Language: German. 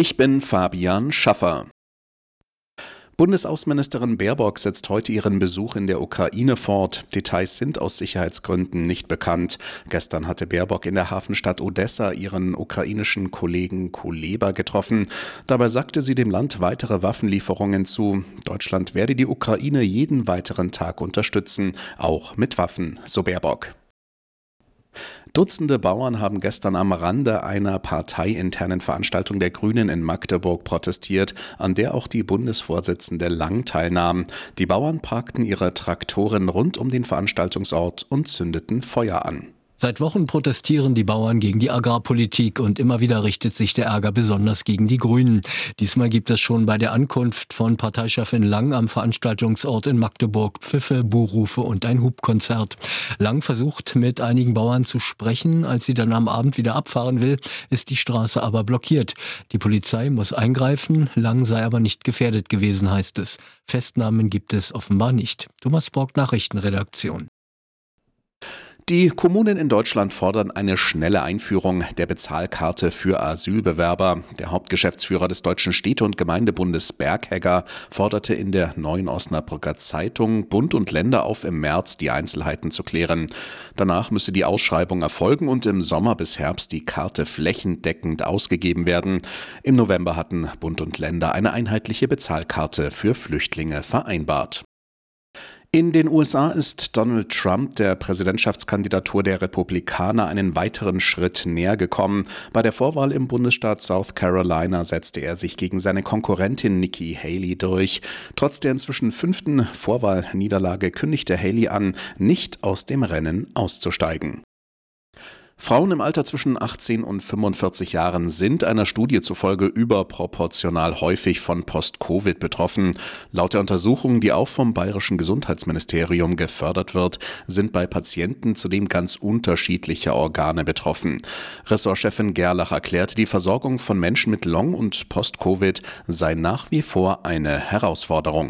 Ich bin Fabian Schaffer. Bundesaußenministerin Baerbock setzt heute ihren Besuch in der Ukraine fort. Details sind aus Sicherheitsgründen nicht bekannt. Gestern hatte Baerbock in der Hafenstadt Odessa ihren ukrainischen Kollegen Kuleba getroffen. Dabei sagte sie dem Land weitere Waffenlieferungen zu. Deutschland werde die Ukraine jeden weiteren Tag unterstützen, auch mit Waffen, so Baerbock. Dutzende Bauern haben gestern am Rande einer parteiinternen Veranstaltung der Grünen in Magdeburg protestiert, an der auch die Bundesvorsitzende Lang teilnahm. Die Bauern parkten ihre Traktoren rund um den Veranstaltungsort und zündeten Feuer an. Seit Wochen protestieren die Bauern gegen die Agrarpolitik und immer wieder richtet sich der Ärger besonders gegen die Grünen. Diesmal gibt es schon bei der Ankunft von Parteichefin Lang am Veranstaltungsort in Magdeburg Pfiffe, Buhrufe und ein Hubkonzert. Lang versucht mit einigen Bauern zu sprechen. Als sie dann am Abend wieder abfahren will, ist die Straße aber blockiert. Die Polizei muss eingreifen. Lang sei aber nicht gefährdet gewesen, heißt es. Festnahmen gibt es offenbar nicht. Thomas Borg, Nachrichtenredaktion. Die Kommunen in Deutschland fordern eine schnelle Einführung der Bezahlkarte für Asylbewerber. Der Hauptgeschäftsführer des Deutschen Städte- und Gemeindebundes Berghegger forderte in der neuen Osnabrücker Zeitung Bund und Länder auf, im März die Einzelheiten zu klären. Danach müsse die Ausschreibung erfolgen und im Sommer bis Herbst die Karte flächendeckend ausgegeben werden. Im November hatten Bund und Länder eine einheitliche Bezahlkarte für Flüchtlinge vereinbart. In den USA ist Donald Trump der Präsidentschaftskandidatur der Republikaner einen weiteren Schritt näher gekommen. Bei der Vorwahl im Bundesstaat South Carolina setzte er sich gegen seine Konkurrentin Nikki Haley durch. Trotz der inzwischen fünften Vorwahlniederlage kündigte Haley an, nicht aus dem Rennen auszusteigen. Frauen im Alter zwischen 18 und 45 Jahren sind einer Studie zufolge überproportional häufig von Post-Covid betroffen. Laut der Untersuchung, die auch vom Bayerischen Gesundheitsministerium gefördert wird, sind bei Patienten zudem ganz unterschiedliche Organe betroffen. Ressortchefin Gerlach erklärt, die Versorgung von Menschen mit Long- und Post-Covid sei nach wie vor eine Herausforderung.